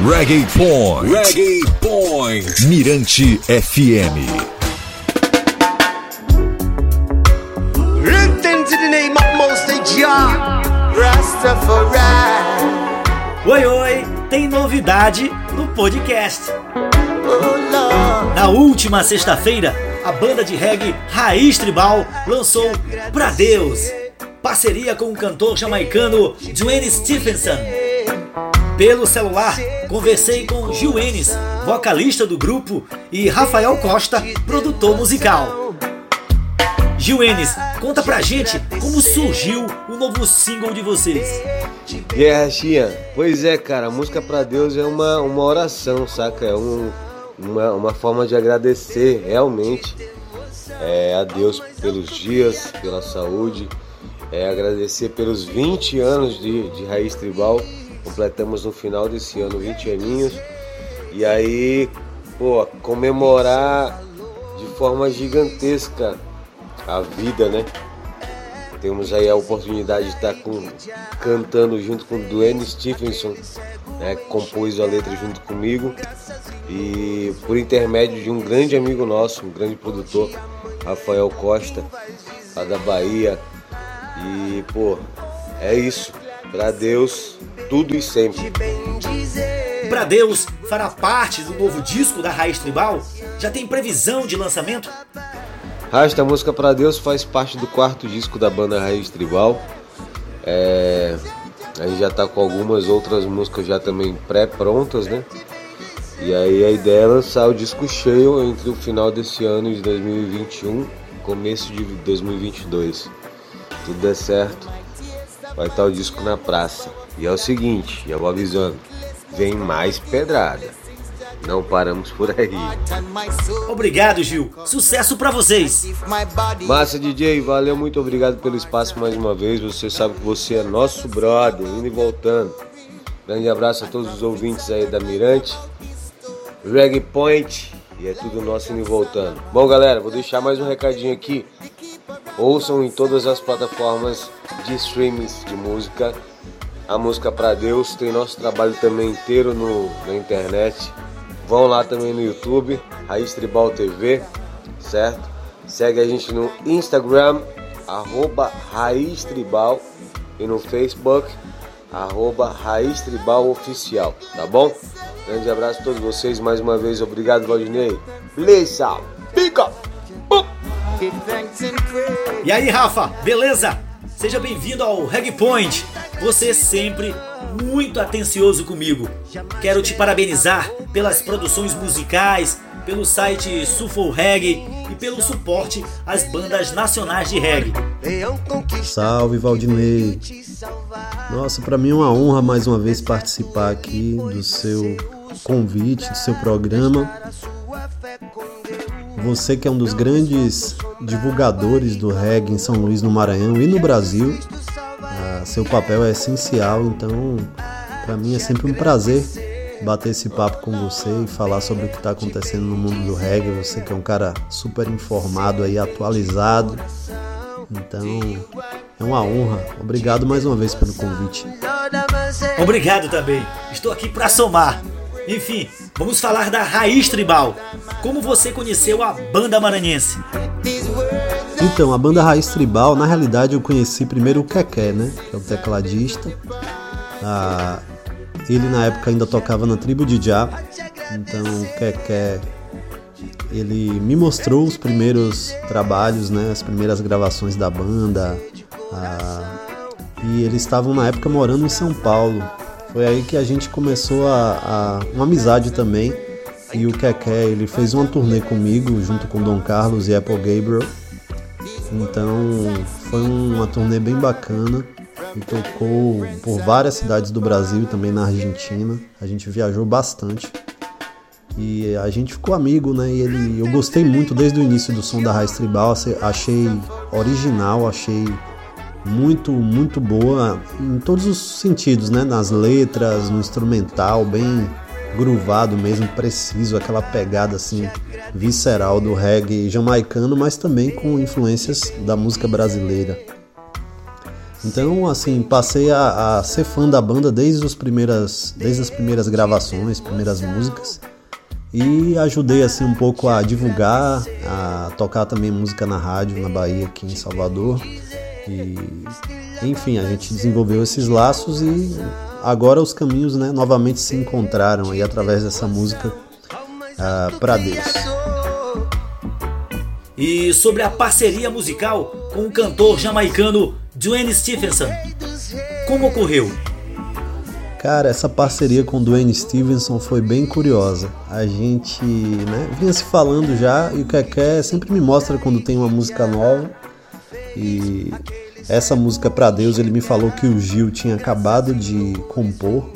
Reggae Point. Reggae Point. Mirante FM. Written to the name of Most Jah, Rastafari. Oi, oi, tem novidade no podcast. Na última sexta-feira, a banda de reggae Raiz Tribal lançou Pra Deus, parceria com o cantor jamaicano Dwayne Stephenson. Pelo celular, conversei com Gil Enes, vocalista do grupo, e Rafael Costa, produtor musical. Gil Enes, conta pra gente como surgiu o novo single de vocês. Aí, Rachinha? Pois é, cara, música pra Deus é uma, uma oração, saca? É um, uma, uma forma de agradecer realmente é, a Deus pelos dias, pela saúde, é, agradecer pelos 20 anos de, de Raiz Tribal. Completamos no final desse ano 20 aninhos. E aí, pô, comemorar de forma gigantesca a vida, né? Temos aí a oportunidade de estar com, cantando junto com o Dwayne Stephenson, né, que compôs a letra junto comigo. E por intermédio de um grande amigo nosso, um grande produtor, Rafael Costa, lá da Bahia. E, pô, é isso. Pra Deus, tudo e sempre. Pra Deus fará parte do novo disco da Raiz Tribal? Já tem previsão de lançamento? Rasta, a música Pra Deus faz parte do quarto disco da banda Raiz Tribal. É, a gente já tá com algumas outras músicas já também pré-prontas, né? E aí a ideia é lançar o disco cheio entre o final desse ano de 2021 começo de 2022. Tudo der certo, vai estar o disco na praça. E é o seguinte, já vou avisando, vem mais pedrada. Não paramos por aí. Obrigado, Gil. Sucesso pra vocês. Massa DJ, valeu, muito obrigado pelo espaço mais uma vez. Você sabe que você é nosso brother, indo e voltando. Grande abraço a todos os ouvintes aí da Mirante, Reggae Point e é tudo nosso indo e voltando. Bom, galera, vou deixar mais um recadinho aqui. Ouçam em todas as plataformas de streamings de música. A música pra Deus tem nosso trabalho também inteiro no, na internet. Vão lá também no YouTube, Raiz Tribal TV, certo? Segue a gente no Instagram, arroba Raiz Tribal e no Facebook, arroba Raiz Tribal Oficial, tá bom? Grande abraço a todos vocês, mais uma vez, obrigado Valdinei. Lisa, pica! E aí, Rafa, beleza? Seja bem-vindo ao Reg Point. Você sempre muito atencioso comigo. Quero te parabenizar pelas produções musicais, pelo site Sufol Reggae e pelo suporte às bandas nacionais de reggae. Salve Valdinei! Nossa, para mim é uma honra mais uma vez participar aqui do seu convite, do seu programa. Você que é um dos grandes divulgadores do reggae em São Luís, no Maranhão e no Brasil, ah, seu papel é essencial, então para mim é sempre um prazer bater esse papo com você e falar sobre o que está acontecendo no mundo do reggae. Você que é um cara super informado aí, atualizado. Então é uma honra. Obrigado mais uma vez pelo convite. Obrigado também. Estou aqui para somar. Enfim, vamos falar da Raiz Tribal. Como você conheceu a banda maranhense? Então, a banda Raiz Tribal, na realidade eu conheci primeiro o Keké, né? Que é o tecladista. Ah, ele na época ainda tocava na tribo de Já. Então o Keké ele me mostrou os primeiros trabalhos, né? As primeiras gravações da banda. Ah, e eles estavam na época morando em São Paulo. Foi aí que a gente começou a, a uma amizade também. E o Keké, ele fez uma turnê comigo, junto com Dom Carlos e Apple Gabriel. Então foi uma turnê bem bacana. E tocou por várias cidades do Brasil e também na Argentina. A gente viajou bastante. E a gente ficou amigo, né? E ele, eu gostei muito desde o início do som da Raiz Tribal. Achei original, achei muito, muito boa em todos os sentidos, né? Nas letras, no instrumental, bem groovado mesmo, preciso, aquela pegada assim visceral do reggae jamaicano, mas também com influências da música brasileira. Então, assim, passei a, a, ser fã da banda desde, os primeiras, desde as primeiras gravações, primeiras músicas. E ajudei, assim, um pouco a divulgar, a tocar também música na rádio, na Bahia, aqui em Salvador. E, enfim, a gente desenvolveu esses laços e agora os caminhos, né, novamente se encontraram aí através dessa música uh, para Deus. E sobre a parceria musical com o cantor jamaicano Dwayne Stevenson. Como ocorreu? Cara, essa parceria com Dwayne Stevenson foi bem curiosa. A gente né, vinha se falando já e o Keké sempre me mostra quando tem uma música nova. E essa música para Deus ele me falou que o Gil tinha acabado de compor.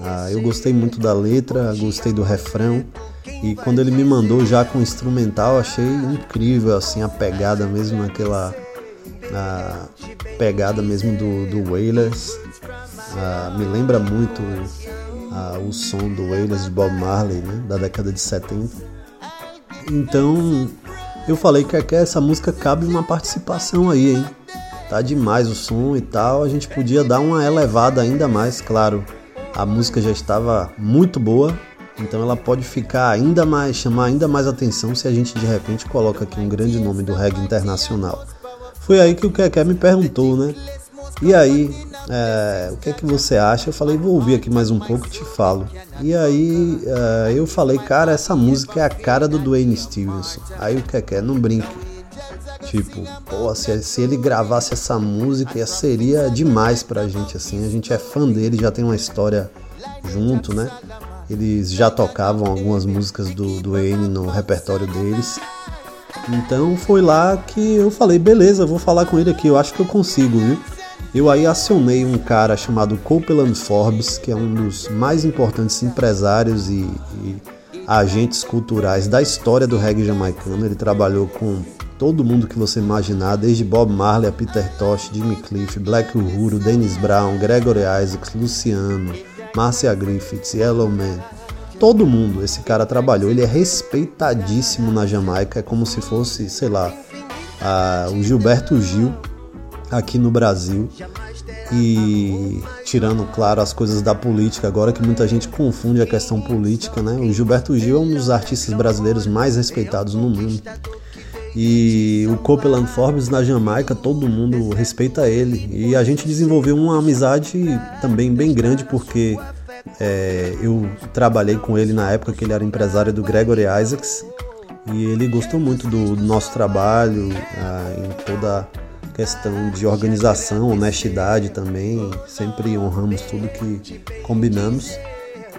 Ah, eu gostei muito da letra, gostei do refrão. E quando ele me mandou já com instrumental, achei incrível assim a pegada mesmo naquela a pegada mesmo do, do Wailers. Ah, me lembra muito ah, o som do Wailers de Bob Marley, né, da década de 70. Então eu falei que essa música cabe uma participação aí, hein? Tá demais o som e tal. A gente podia dar uma elevada ainda mais, claro. A música já estava muito boa, então ela pode ficar ainda mais, chamar ainda mais atenção se a gente de repente coloca aqui um grande nome do reggae internacional. Foi aí que o Keké me perguntou, né? E aí, é, o que é que você acha? Eu falei, vou ouvir aqui mais um pouco e te falo. E aí é, eu falei, cara, essa música é a cara do Dwayne Stevenson. Aí o Keké, não brinque. Tipo, pô, se, se ele gravasse essa música, seria demais pra gente, assim. A gente é fã dele, já tem uma história junto, né? Eles já tocavam algumas músicas do Dwayne no repertório deles. Então foi lá que eu falei, beleza, vou falar com ele aqui, eu acho que eu consigo, viu? Eu aí acionei um cara chamado Copeland Forbes, que é um dos mais importantes empresários e, e agentes culturais da história do reggae jamaicano. Ele trabalhou com todo mundo que você imaginar, desde Bob Marley a Peter Tosh, Jimmy Cliff, Black Uhuru, Dennis Brown, Gregory Isaacs, Luciano, Marcia Griffiths, Yellow Man todo mundo esse cara trabalhou. Ele é respeitadíssimo na Jamaica, é como se fosse, sei lá, a, o Gilberto Gil aqui no Brasil. E tirando, claro, as coisas da política, agora que muita gente confunde a questão política, né? O Gilberto Gil é um dos artistas brasileiros mais respeitados no mundo. E o Copeland Forbes na Jamaica, todo mundo respeita ele. E a gente desenvolveu uma amizade também bem grande, porque é, eu trabalhei com ele na época que ele era empresário do Gregory Isaacs e ele gostou muito do, do nosso trabalho ah, em toda questão de organização, honestidade também. Sempre honramos tudo que combinamos.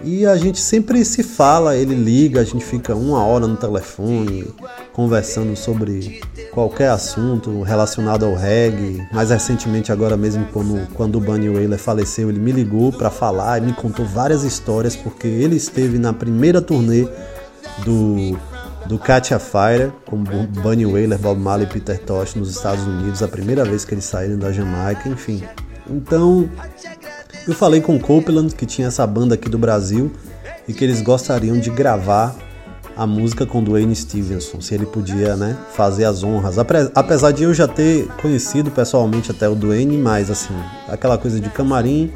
E a gente sempre se fala, ele liga, a gente fica uma hora no telefone conversando sobre qualquer assunto relacionado ao reggae. Mais recentemente, agora mesmo, quando, quando o Bunny Wailer faleceu, ele me ligou para falar e me contou várias histórias, porque ele esteve na primeira turnê do, do a Fire, com Bunny Wailer, Bob Marley e Peter Tosh nos Estados Unidos, a primeira vez que eles saíram da Jamaica, enfim. Então, eu falei com o Copeland, que tinha essa banda aqui do Brasil, e que eles gostariam de gravar a música com Dwayne Stevenson, se ele podia, né, fazer as honras. Apesar de eu já ter conhecido pessoalmente até o Dwayne, mas assim, aquela coisa de camarim,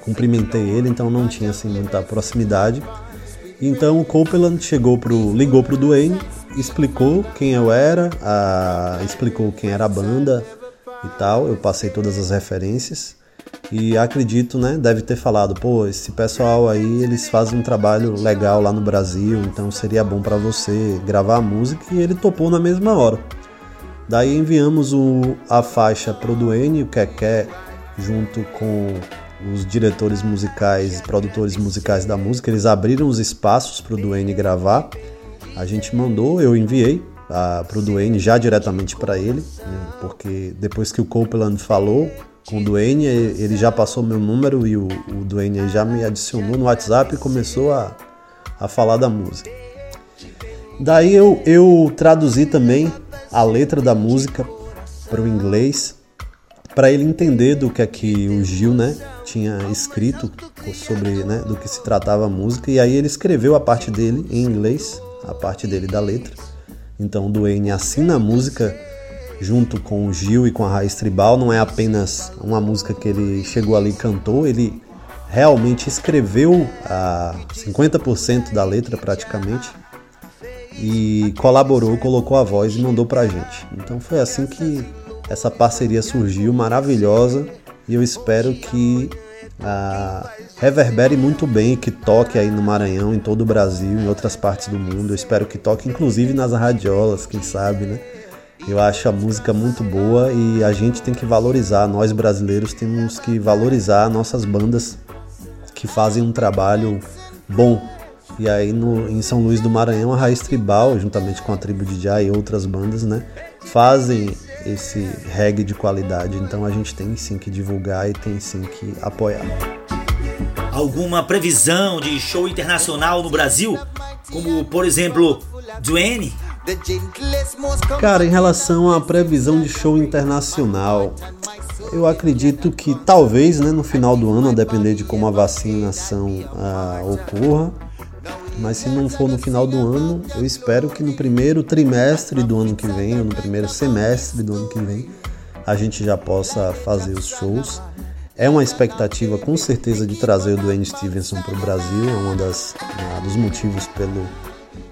cumprimentei ele, então não tinha assim muita proximidade. Então o Copeland chegou pro, ligou pro Dwayne, explicou quem eu era, a, explicou quem era a banda e tal. Eu passei todas as referências. E acredito, né, deve ter falado, pô, esse pessoal aí, eles fazem um trabalho legal lá no Brasil, então seria bom para você gravar a música e ele topou na mesma hora. Daí enviamos o, a faixa pro Duane, o Keké, junto com os diretores musicais, produtores musicais da música, eles abriram os espaços pro Duane gravar. A gente mandou, eu enviei para o Duane já diretamente para ele, né, porque depois que o Copeland falou, com o Duane, ele já passou meu número e o, o Duane já me adicionou no WhatsApp e começou a, a falar da música. Daí eu, eu traduzi também a letra da música para o inglês, para ele entender do que é que o Gil né, tinha escrito sobre né, do que se tratava a música, e aí ele escreveu a parte dele em inglês, a parte dele da letra. Então o Duane assina a música junto com o Gil e com a Raiz Tribal. Não é apenas uma música que ele chegou ali e cantou, ele realmente escreveu a 50% da letra praticamente e colaborou, colocou a voz e mandou pra gente. Então foi assim que essa parceria surgiu, maravilhosa, e eu espero que ah, reverbere muito bem, que toque aí no Maranhão, em todo o Brasil, em outras partes do mundo. Eu espero que toque inclusive nas radiolas, quem sabe, né? Eu acho a música muito boa e a gente tem que valorizar, nós brasileiros temos que valorizar nossas bandas que fazem um trabalho bom. E aí no, em São Luís do Maranhão, a Raiz Tribal, juntamente com a Tribo de Já e outras bandas, né, fazem esse reggae de qualidade. Então a gente tem sim que divulgar e tem sim que apoiar. Alguma previsão de show internacional no Brasil? Como, por exemplo, Duane? Cara, em relação à previsão de show internacional, eu acredito que talvez né, no final do ano, a depender de como a vacinação ah, ocorra, mas se não for no final do ano, eu espero que no primeiro trimestre do ano que vem, ou no primeiro semestre do ano que vem, a gente já possa fazer os shows. É uma expectativa com certeza de trazer o Dwayne Stevenson para o Brasil, é um das, uh, dos motivos pelo,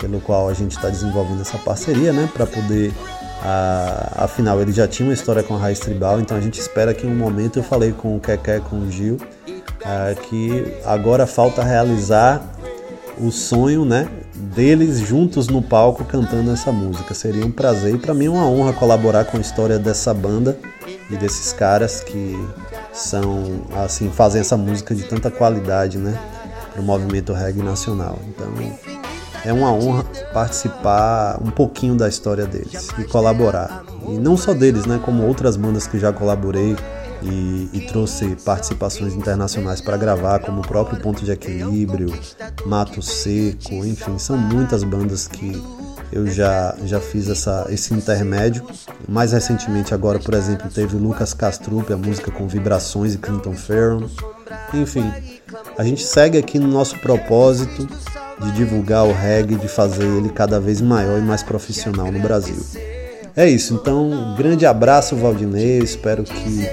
pelo qual a gente está desenvolvendo essa parceria, né? Para poder. Uh, afinal, ele já tinha uma história com a Raiz Tribal, então a gente espera que em um momento eu falei com o Keké, com o Gil, uh, que agora falta realizar o sonho, né, deles juntos no palco cantando essa música. Seria um prazer e para mim uma honra colaborar com a história dessa banda e desses caras que são assim fazem essa música de tanta qualidade, né, para o movimento reggae nacional. Então é uma honra participar um pouquinho da história deles e colaborar. E não só deles, né, como outras bandas que já colaborei e, e trouxe participações internacionais para gravar, como o próprio Ponto de Equilíbrio, Mato Seco, enfim, são muitas bandas que eu já, já fiz essa, esse intermédio. Mais recentemente, agora, por exemplo, teve Lucas Castrup, a música com vibrações e Clinton Ferron. Enfim, a gente segue aqui no nosso propósito de divulgar o reggae, de fazer ele cada vez maior e mais profissional no Brasil. É isso, então, um grande abraço, Valdinei. Espero que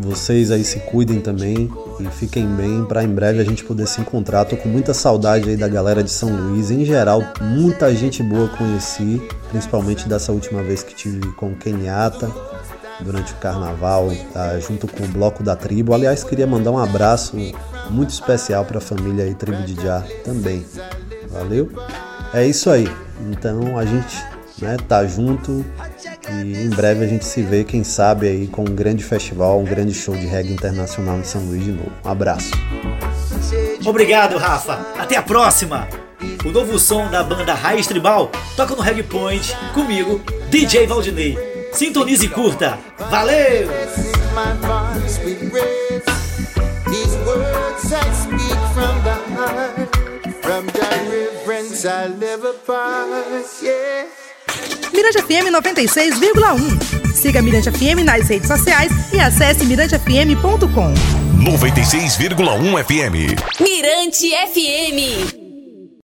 vocês aí se cuidem também e fiquem bem para em breve a gente poder se encontrar. Tô com muita saudade aí da galera de São Luís. Em geral, muita gente boa conheci, principalmente dessa última vez que tive com Kenyatta durante o carnaval, tá, junto com o bloco da tribo. Aliás, queria mandar um abraço muito especial para a família aí Tribo de Já também. Valeu? É isso aí. Então a gente né, tá junto e em breve a gente se vê, quem sabe, aí com um grande festival, um grande show de reggae internacional em São Luís de novo. Um abraço. Obrigado, Rafa. Até a próxima. O novo som da banda Raiz Tribal toca no Reggae Point comigo, DJ Valdinei. Sintonize e curta. Valeu! From I live apart, yeah. Mirante FM 96,1. Siga Mirante FM nas redes sociais e acesse mirantefm.com. 96,1 FM. Mirante FM.